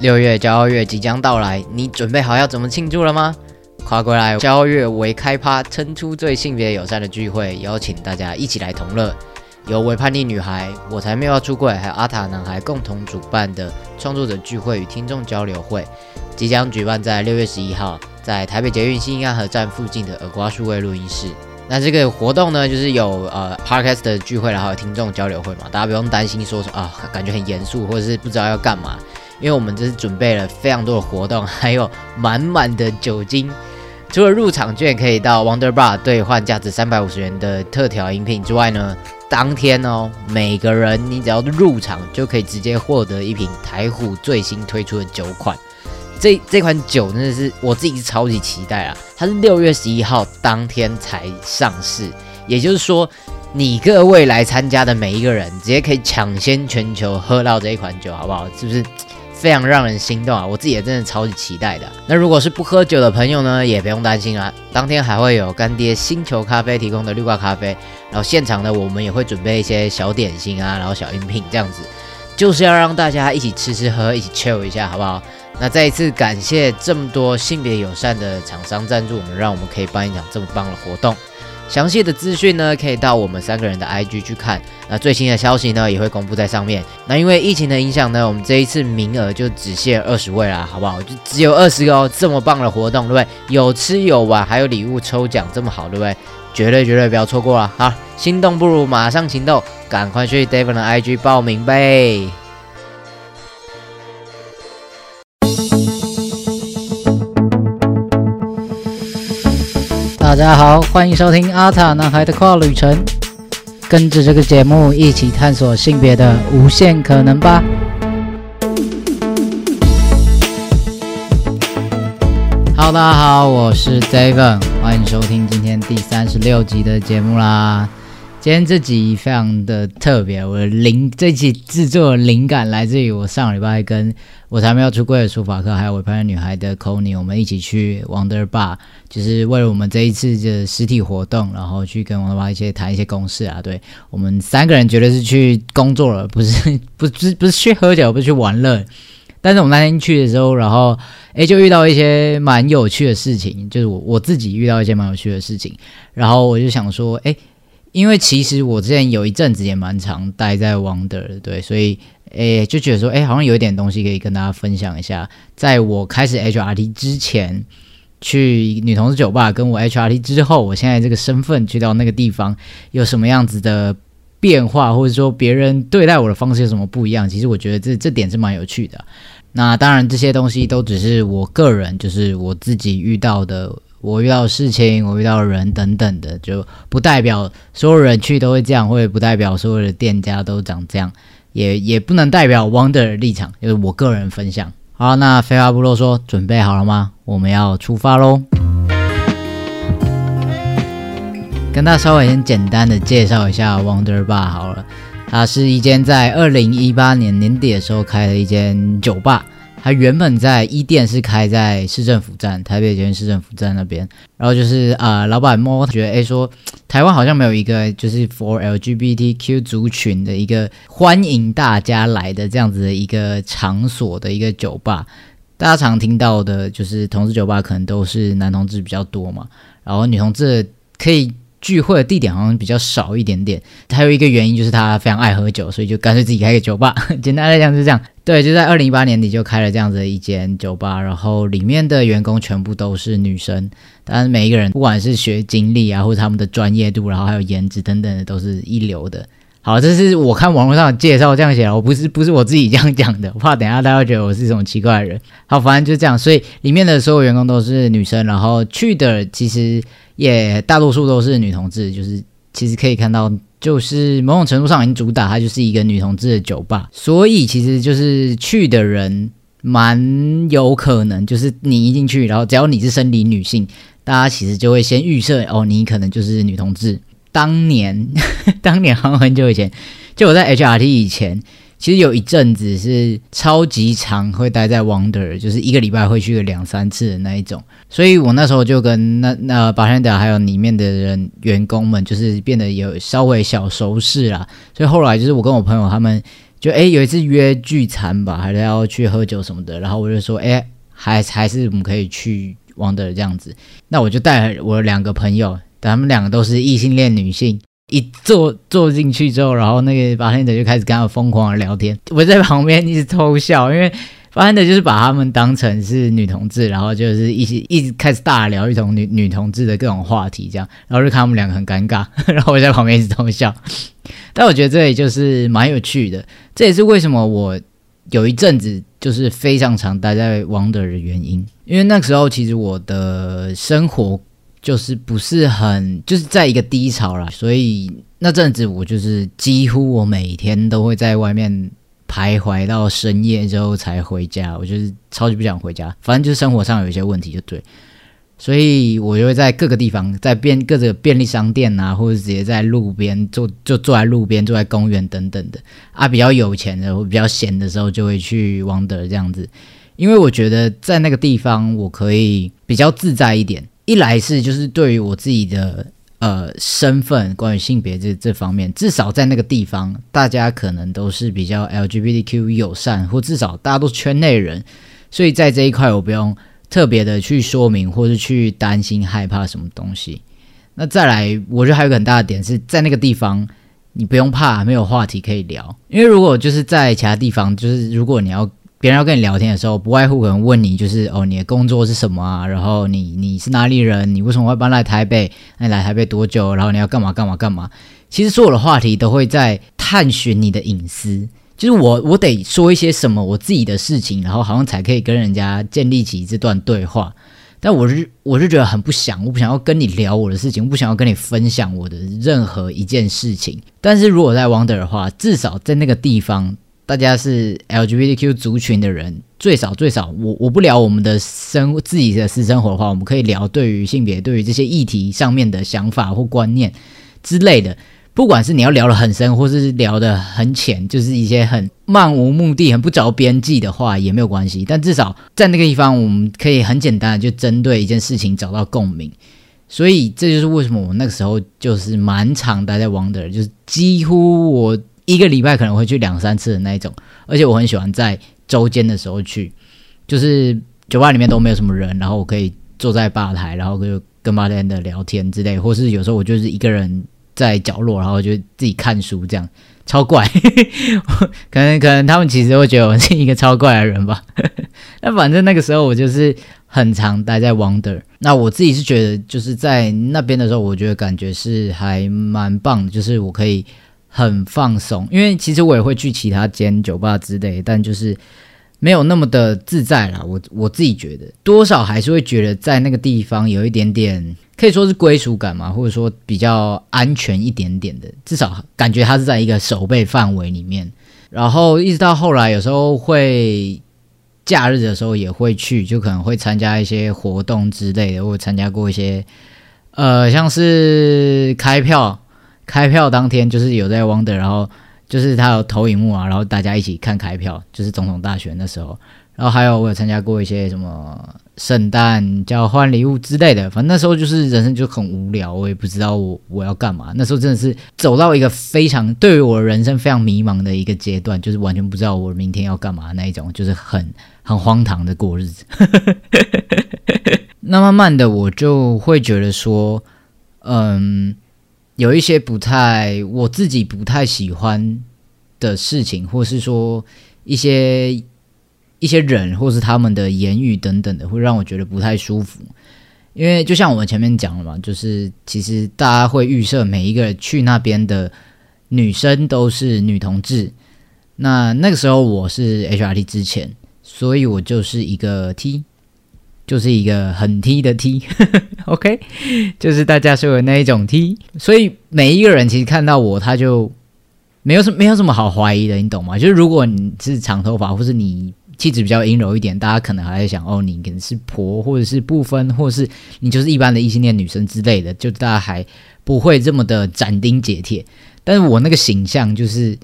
六月骄傲月即将到来，你准备好要怎么庆祝了吗？跨过来骄傲月为开趴，撑出最性别友善的聚会，邀请大家一起来同乐。由为叛逆女孩、我才没有要出柜，还有阿塔男孩共同主办的创作者聚会与听众交流会，即将举办在六月十一号，在台北捷运新安河站附近的耳瓜数位录音室。那这个活动呢，就是有呃 podcast 的聚会，然后有听众交流会嘛，大家不用担心说啊，感觉很严肃，或者是不知道要干嘛。因为我们这是准备了非常多的活动，还有满满的酒精。除了入场券可以到 Wonder Bar 兑换价值三百五十元的特调饮品之外呢，当天哦，每个人你只要入场就可以直接获得一瓶台虎最新推出的酒款。这这款酒真的是我自己超级期待啊！它是六月十一号当天才上市，也就是说，你各位来参加的每一个人，直接可以抢先全球喝到这一款酒，好不好？是不是？非常让人心动啊！我自己也真的超级期待的。那如果是不喝酒的朋友呢，也不用担心啊。当天还会有干爹星球咖啡提供的绿挂咖啡，然后现场呢，我们也会准备一些小点心啊，然后小饮品这样子，就是要让大家一起吃吃喝，一起 chill 一下，好不好？那再一次感谢这么多性别友善的厂商赞助我们，让我们可以办一场这么棒的活动。详细的资讯呢，可以到我们三个人的 IG 去看。那最新的消息呢，也会公布在上面。那因为疫情的影响呢，我们这一次名额就只限二十位啦，好不好？就只有二十个哦，这么棒的活动，对不对？有吃有玩，还有礼物抽奖，这么好，对不对？绝对绝对不要错过了。好，心动不如马上行动，赶快去 David 的 IG 报名呗。大家好，欢迎收听阿塔男孩的跨旅程，跟着这个节目一起探索性别的无限可能吧。Hello，大家好，我是 David，欢迎收听今天第三十六集的节目啦。今天这集非常的特别，我的灵这集制作灵感来自于我上礼拜跟我才没有出柜的书法课，还有我朋友女孩的 c o n y 我们一起去 Wonder Bar，就是为了我们这一次的实体活动，然后去跟 Wonder Bar 一些谈一些公事啊。对我们三个人绝对是去工作了，不是 不是不是去喝酒，不是去玩乐。但是我们那天去的时候，然后诶就遇到一些蛮有趣的事情，就是我我自己遇到一些蛮有趣的事情，然后我就想说，诶。因为其实我之前有一阵子也蛮常待在 Wonder 对，所以诶就觉得说，诶好像有一点东西可以跟大家分享一下。在我开始 HRT 之前，去女同志酒吧，跟我 HRT 之后，我现在这个身份去到那个地方，有什么样子的变化，或者说别人对待我的方式有什么不一样？其实我觉得这这点是蛮有趣的。那当然这些东西都只是我个人，就是我自己遇到的。我遇到事情，我遇到人等等的，就不代表所有人去都会这样，或者不代表所有的店家都长这样，也也不能代表 Wonder 的立场，就是我个人分享。好，那废话不啰嗦，准备好了吗？我们要出发喽！跟大家稍微先简单的介绍一下 Wonder Bar 好了，它是一间在二零一八年年底的时候开的一间酒吧。他原本在一店是开在市政府站，台北捷运市政府站那边。然后就是啊，老板摸觉得，哎，说台湾好像没有一个就是 for LGBTQ 族群的一个欢迎大家来的这样子的一个场所的一个酒吧。大家常听到的就是同志酒吧，可能都是男同志比较多嘛，然后女同志可以。聚会的地点好像比较少一点点，还有一个原因就是他非常爱喝酒，所以就干脆自己开个酒吧。简单来讲是这样，对，就在二零一八年底就开了这样子的一间酒吧，然后里面的员工全部都是女生，当然每一个人不管是学经历啊，或者他们的专业度，然后还有颜值等等的都是一流的。好，这是我看网络上介绍这样写的，我不是不是我自己这样讲的，我怕等下大家觉得我是一种奇怪的人。好，反正就这样，所以里面的所有员工都是女生，然后去的其实。也大多数都是女同志，就是其实可以看到，就是某种程度上已经主打它就是一个女同志的酒吧，所以其实就是去的人蛮有可能，就是你一进去，然后只要你是生理女性，大家其实就会先预设哦，你可能就是女同志。当年，当年好像很久以前，就我在 HRT 以前。其实有一阵子是超级长，会待在 Wonder，就是一个礼拜会去个两三次的那一种。所以我那时候就跟那那保险岛还有里面的人员工们，就是变得有稍微小熟识啦。所以后来就是我跟我朋友他们就哎有一次约聚餐吧，还是要去喝酒什么的，然后我就说哎还还是我们可以去 Wonder 这样子，那我就带我两个朋友，他们两个都是异性恋女性。一坐坐进去之后，然后那个八天者就开始跟他疯狂的聊天，我在旁边一直偷笑，因为八天者就是把他们当成是女同志，然后就是一起一直开始大聊一种女女同志的各种话题，这样，然后就看他们两个很尴尬，然后我在旁边一直偷笑。但我觉得这里就是蛮有趣的，这也是为什么我有一阵子就是非常常待在 Wonder 的原因，因为那时候其实我的生活。就是不是很就是在一个低潮了，所以那阵子我就是几乎我每天都会在外面徘徊到深夜之后才回家，我就是超级不想回家，反正就是生活上有一些问题就对，所以我就会在各个地方，在便各个便利商店啊，或者直接在路边坐就坐在路边，坐在公园等等的。啊，比较有钱的或比较闲的时候就会去王德这样子，因为我觉得在那个地方我可以比较自在一点。一来是就是对于我自己的呃身份，关于性别这这方面，至少在那个地方，大家可能都是比较 LGBTQ 友善，或至少大家都圈内人，所以在这一块我不用特别的去说明，或是去担心害怕什么东西。那再来，我觉得还有个很大的点是在那个地方，你不用怕没有话题可以聊，因为如果就是在其他地方，就是如果你要。别人要跟你聊天的时候，不外乎可能问你，就是哦，你的工作是什么啊？然后你你是哪里人？你为什么会搬来台北？那你来台北多久？然后你要干嘛干嘛干嘛？其实所有的话题都会在探寻你的隐私，就是我我得说一些什么我自己的事情，然后好像才可以跟人家建立起这段对话。但我是我是觉得很不想，我不想要跟你聊我的事情，我不想要跟你分享我的任何一件事情。但是如果在 Wonder 的话，至少在那个地方。大家是 LGBTQ 族群的人，最少最少，我我不聊我们的生自己的私生活的话，我们可以聊对于性别、对于这些议题上面的想法或观念之类的。不管是你要聊得很深，或是聊得很浅，就是一些很漫无目的、很不着边际的话也没有关系。但至少在那个地方，我们可以很简单的就针对一件事情找到共鸣。所以这就是为什么我那个时候就是蛮常待在 Wonder，就是几乎我。一个礼拜可能会去两三次的那一种，而且我很喜欢在周间的时候去，就是酒吧里面都没有什么人，然后我可以坐在吧台，然后就跟吧台的聊天之类，或是有时候我就是一个人在角落，然后就自己看书，这样超怪。可 能可能他们其实会觉得我是一个超怪的人吧。那反正那个时候我就是很常待在 Wonder。那我自己是觉得就是在那边的时候，我觉得感觉是还蛮棒的，就是我可以。很放松，因为其实我也会去其他间酒吧之类，但就是没有那么的自在啦。我我自己觉得，多少还是会觉得在那个地方有一点点，可以说是归属感嘛，或者说比较安全一点点的，至少感觉它是在一个守备范围里面。然后一直到后来，有时候会假日的时候也会去，就可能会参加一些活动之类的，或参加过一些呃，像是开票。开票当天就是有在 Wonder，然后就是他有投影幕啊，然后大家一起看开票，就是总统大选的时候，然后还有我有参加过一些什么圣诞交换礼物之类的，反正那时候就是人生就很无聊，我也不知道我我要干嘛。那时候真的是走到一个非常对于我人生非常迷茫的一个阶段，就是完全不知道我明天要干嘛那一种，就是很很荒唐的过日子。那慢慢的我就会觉得说，嗯。有一些不太我自己不太喜欢的事情，或是说一些一些人，或是他们的言语等等的，会让我觉得不太舒服。因为就像我们前面讲了嘛，就是其实大家会预设每一个去那边的女生都是女同志。那那个时候我是 HRT 之前，所以我就是一个 T。就是一个很 T 的 T，OK，就是大家说的那一种 T，所以每一个人其实看到我，他就没有什没有什么好怀疑的，你懂吗？就是如果你是长头发，或是你气质比较阴柔一点，大家可能还在想，哦，你可能是婆，或者是不分，或是你就是一般的异性恋女生之类的，就大家还不会这么的斩钉截铁。但是我那个形象就是，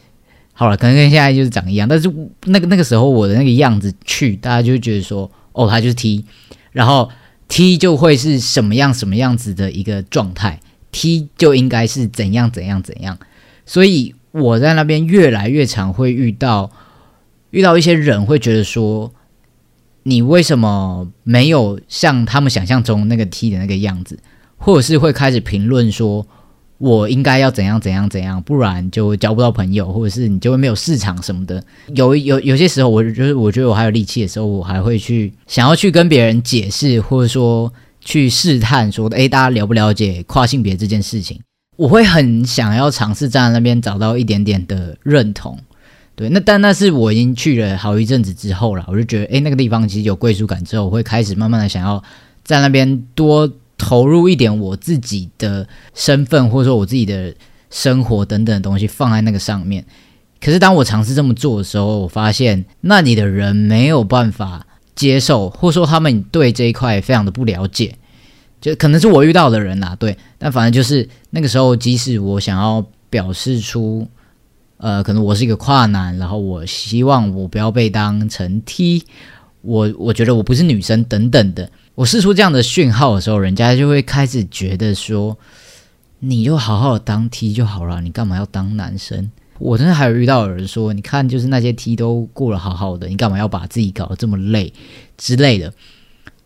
好了，可能跟现在就是长一样，但是那个那个时候我的那个样子去，大家就觉得说，哦，他就是 T。然后 T 就会是什么样什么样子的一个状态，T 就应该是怎样怎样怎样，所以我在那边越来越常会遇到遇到一些人会觉得说，你为什么没有像他们想象中那个 T 的那个样子，或者是会开始评论说。我应该要怎样怎样怎样，不然就交不到朋友，或者是你就会没有市场什么的。有有有些时候，我就是我觉得我还有力气的时候，我还会去想要去跟别人解释，或者说去试探，说诶，大家了不了解跨性别这件事情？我会很想要尝试站在那边找到一点点的认同。对，那但那是我已经去了好一阵子之后了，我就觉得诶，那个地方其实有归属感之后，我会开始慢慢的想要在那边多。投入一点我自己的身份，或者说我自己的生活等等的东西放在那个上面。可是当我尝试这么做的时候，我发现那里的人没有办法接受，或者说他们对这一块非常的不了解。就可能是我遇到的人啦，对。但反正就是那个时候，即使我想要表示出，呃，可能我是一个跨男，然后我希望我不要被当成 T，我我觉得我不是女生等等的。我试出这样的讯号的时候，人家就会开始觉得说：“你就好好当 T 就好了，你干嘛要当男生？”我真的还有遇到有人说：“你看，就是那些 T 都过得好好的，你干嘛要把自己搞得这么累之类的？”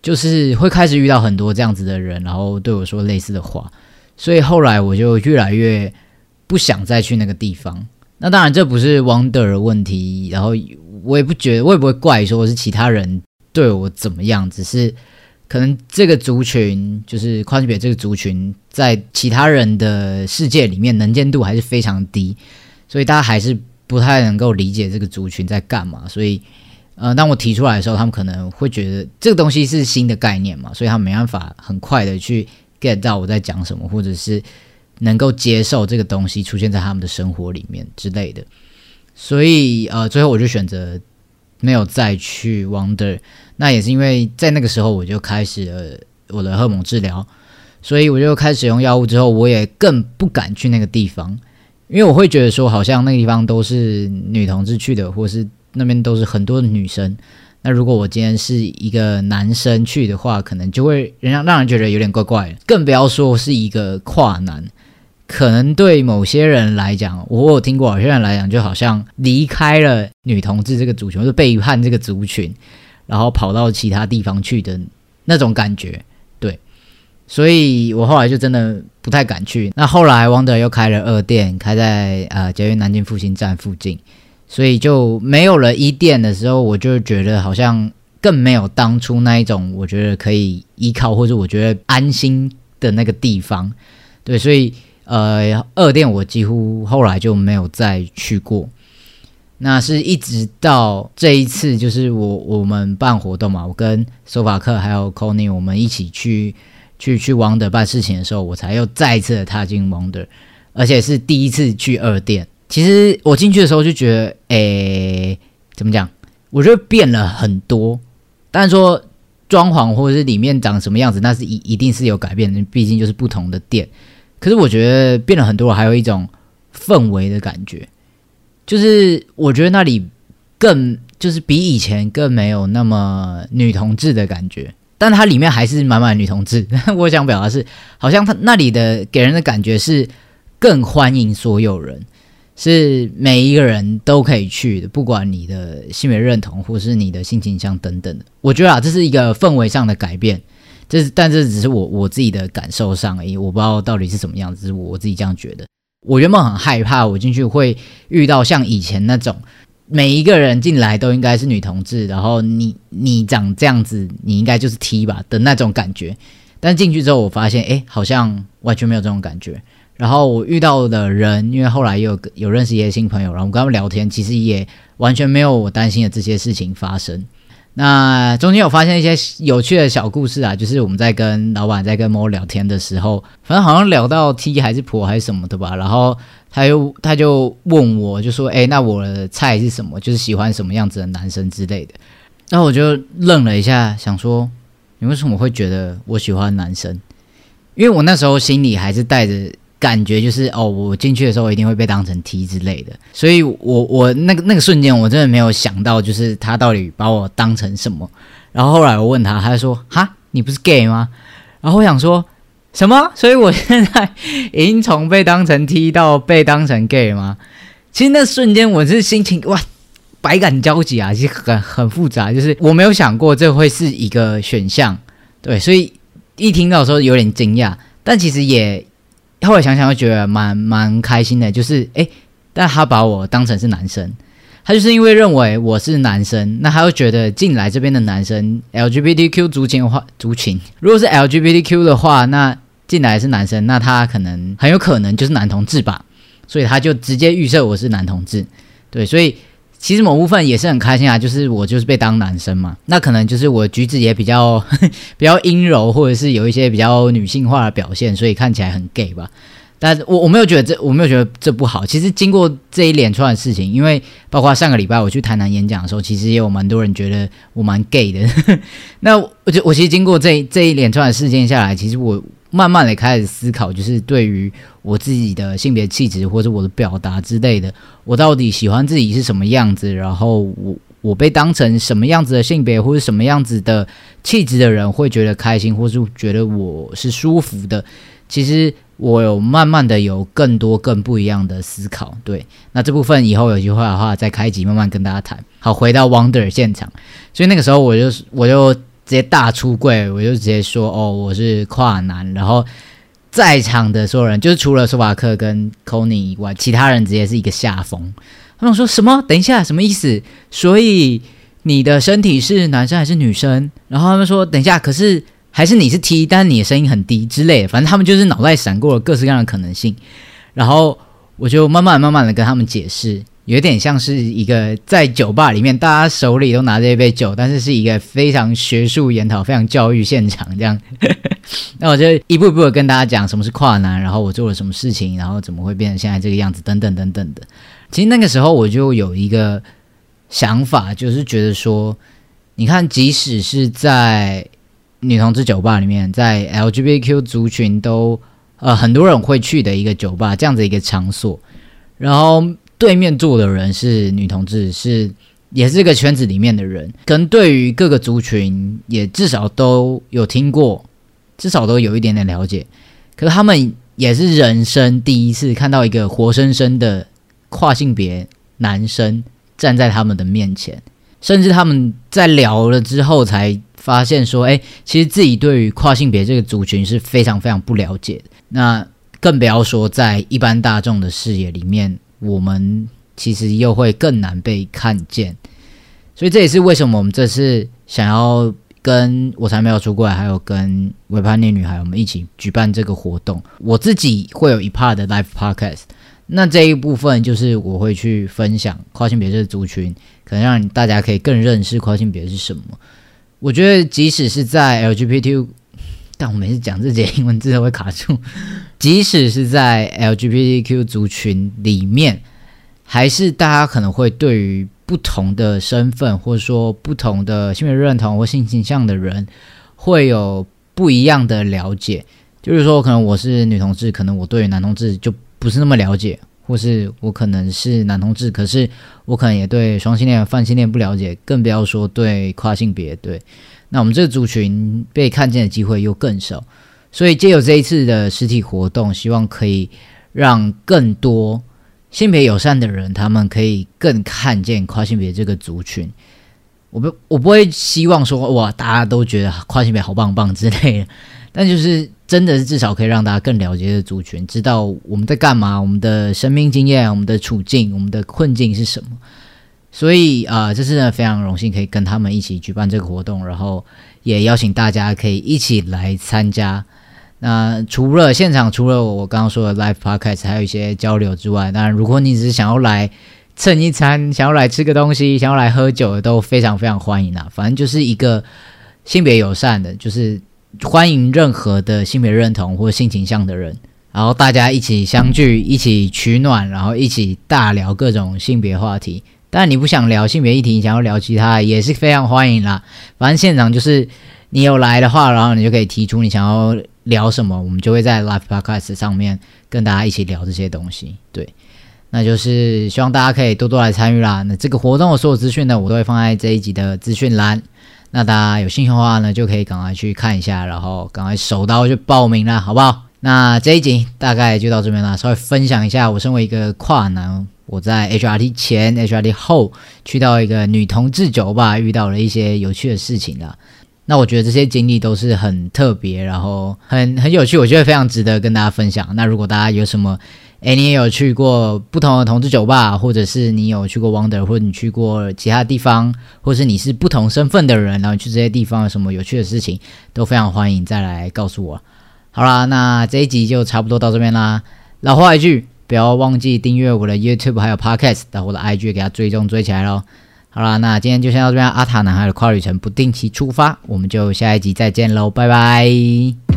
就是会开始遇到很多这样子的人，然后对我说类似的话，所以后来我就越来越不想再去那个地方。那当然这不是 Wonder 的问题，然后我也不觉得，我也不会怪说是其他人对我怎么样，只是。可能这个族群就是跨性别这个族群，在其他人的世界里面能见度还是非常低，所以大家还是不太能够理解这个族群在干嘛。所以，呃，当我提出来的时候，他们可能会觉得这个东西是新的概念嘛，所以他们没办法很快的去 get 到我在讲什么，或者是能够接受这个东西出现在他们的生活里面之类的。所以，呃，最后我就选择。没有再去 Wonder，那也是因为在那个时候我就开始了我的荷尔蒙治疗，所以我就开始用药物之后，我也更不敢去那个地方，因为我会觉得说好像那个地方都是女同志去的，或是那边都是很多的女生，那如果我今天是一个男生去的话，可能就会让让人觉得有点怪怪，更不要说是一个跨男。可能对某些人来讲，我有听过，有些人来讲，就好像离开了女同志这个族群，或者背叛这个族群，然后跑到其他地方去的那种感觉。对，所以我后来就真的不太敢去。那后来汪德又开了二店，开在呃捷运南京复兴站附近，所以就没有了一店的时候，我就觉得好像更没有当初那一种我觉得可以依靠或者我觉得安心的那个地方。对，所以。呃，二店我几乎后来就没有再去过，那是一直到这一次，就是我我们办活动嘛，我跟索法克还有 c o n y 我们一起去去去 Wonder 办事情的时候，我才又再一次的踏进 Wonder，而且是第一次去二店。其实我进去的时候就觉得，诶，怎么讲？我觉得变了很多，但是说装潢或者是里面长什么样子，那是一一定是有改变的，毕竟就是不同的店。可是我觉得变了很多，还有一种氛围的感觉，就是我觉得那里更就是比以前更没有那么女同志的感觉，但它里面还是满满女同志。我想表达是，好像它那里的给人的感觉是更欢迎所有人，是每一个人都可以去的，不管你的性别认同或是你的性倾向等等的。我觉得啊，这是一个氛围上的改变。这是，但这只是我我自己的感受上而已，我不知道到底是什么样子，是我自己这样觉得。我原本很害怕，我进去会遇到像以前那种每一个人进来都应该是女同志，然后你你长这样子，你应该就是 T 吧的那种感觉。但进去之后，我发现，哎，好像完全没有这种感觉。然后我遇到的人，因为后来有有认识一些新朋友，然后我跟他们聊天，其实也完全没有我担心的这些事情发生。那中间有发现一些有趣的小故事啊，就是我们在跟老板在跟猫聊天的时候，反正好像聊到 T 还是婆还是什么的吧，然后他又他就问我就说，哎，那我的菜是什么？就是喜欢什么样子的男生之类的。然后我就愣了一下，想说你为什么会觉得我喜欢男生？因为我那时候心里还是带着。感觉就是哦，我进去的时候一定会被当成 T 之类的，所以我我那个那个瞬间我真的没有想到，就是他到底把我当成什么。然后后来我问他，他就说：“哈，你不是 gay 吗？”然后我想说什么？所以我现在已经从被当成 T 到被当成 gay 吗？其实那瞬间我是心情哇，百感交集啊，其实很很复杂，就是我没有想过这会是一个选项，对，所以一听到时候有点惊讶，但其实也后来想想，又觉得蛮蛮开心的，就是诶，但他把我当成是男生。他就是因为认为我是男生，那他又觉得进来这边的男生 LGBTQ 族群的话，族群如果是 LGBTQ 的话，那进来是男生，那他可能很有可能就是男同志吧，所以他就直接预设我是男同志。对，所以其实某部分也是很开心啊，就是我就是被当男生嘛，那可能就是我举止也比较 比较阴柔，或者是有一些比较女性化的表现，所以看起来很 gay 吧。但我我没有觉得这我没有觉得这不好。其实经过这一连串的事情，因为包括上个礼拜我去台南演讲的时候，其实也有蛮多人觉得我蛮 gay 的。那我就我其实经过这这一连串的事件下来，其实我慢慢的开始思考，就是对于我自己的性别气质或者我的表达之类的，我到底喜欢自己是什么样子，然后我我被当成什么样子的性别或者什么样子的气质的人会觉得开心，或是觉得我是舒服的，其实。我有慢慢的有更多更不一样的思考，对，那这部分以后有机会的话再开集慢慢跟大家谈。好，回到 Wonder 现场，所以那个时候我就我就直接大出柜，我就直接说哦我是跨男，然后在场的所有人就是除了苏瓦克跟 c o n y 以外，其他人直接是一个下风。他们说什么？等一下什么意思？所以你的身体是男生还是女生？然后他们说等一下，可是。还是你是 T，但是你的声音很低之类的，反正他们就是脑袋闪过了各式各样的可能性，然后我就慢慢慢慢的跟他们解释，有点像是一个在酒吧里面，大家手里都拿着一杯酒，但是是一个非常学术研讨、非常教育现场这样。那我就一步一步的跟大家讲什么是跨男，然后我做了什么事情，然后怎么会变成现在这个样子，等等等等的。其实那个时候我就有一个想法，就是觉得说，你看，即使是在女同志酒吧里面，在 LGBTQ 族群都呃很多人会去的一个酒吧，这样子一个场所。然后对面坐的人是女同志，是也是这个圈子里面的人，可能对于各个族群也至少都有听过，至少都有一点点了解。可是他们也是人生第一次看到一个活生生的跨性别男生站在他们的面前，甚至他们在聊了之后才。发现说，哎，其实自己对于跨性别这个族群是非常非常不了解。那更不要说在一般大众的视野里面，我们其实又会更难被看见。所以这也是为什么我们这次想要跟我才没有出柜，还有跟维叛逆女孩我们一起举办这个活动。我自己会有一 part 的 live podcast，那这一部分就是我会去分享跨性别这个族群，可能让大家可以更认识跨性别是什么。我觉得，即使是在 LGBT，但我每次讲这些英文字都会卡住。即使是在 LGBTQ 族群里面，还是大家可能会对于不同的身份，或者说不同的性别认同或性倾向的人，会有不一样的了解。就是说，可能我是女同志，可能我对于男同志就不是那么了解。或是我可能是男同志，可是我可能也对双性恋、泛性恋不了解，更不要说对跨性别。对，那我们这个族群被看见的机会又更少，所以借由这一次的实体活动，希望可以让更多性别友善的人，他们可以更看见跨性别这个族群。我不，我不会希望说哇，大家都觉得跨性别好棒棒之类的，但就是。真的是至少可以让大家更了解的族群，知道我们在干嘛，我们的生命经验、我们的处境、我们的困境是什么。所以啊，这次呢非常荣幸可以跟他们一起举办这个活动，然后也邀请大家可以一起来参加。那除了现场，除了我刚刚说的 live podcast，还有一些交流之外，当然如果你只是想要来蹭一餐、想要来吃个东西、想要来喝酒，都非常非常欢迎啦。反正就是一个性别友善的，就是。欢迎任何的性别认同或性倾向的人，然后大家一起相聚，一起取暖，然后一起大聊各种性别话题。但你不想聊性别议题，你想要聊其他，也是非常欢迎啦。反正现场就是你有来的话，然后你就可以提出你想要聊什么，我们就会在 Live Podcast 上面跟大家一起聊这些东西。对，那就是希望大家可以多多来参与啦。那这个活动的所有资讯呢，我都会放在这一集的资讯栏。那大家有兴趣的话呢，就可以赶快去看一下，然后赶快手刀去报名啦，好不好？那这一集大概就到这边啦，稍微分享一下我身为一个跨男，我在 HRT 前、HRT 后去到一个女同志酒吧，遇到了一些有趣的事情啦。那我觉得这些经历都是很特别，然后很很有趣，我觉得非常值得跟大家分享。那如果大家有什么，诶，你也有去过不同的同志酒吧，或者是你有去过 Wonder，或者你去过其他地方，或是你是不同身份的人，然后去这些地方有什么有趣的事情，都非常欢迎再来告诉我。好啦，那这一集就差不多到这边啦。老话一句，不要忘记订阅我的 YouTube 还有 Podcast，到我的 IG 给它追踪追起来喽。好啦，那今天就先到这边。阿塔男孩的跨旅程不定期出发，我们就下一集再见喽，拜拜。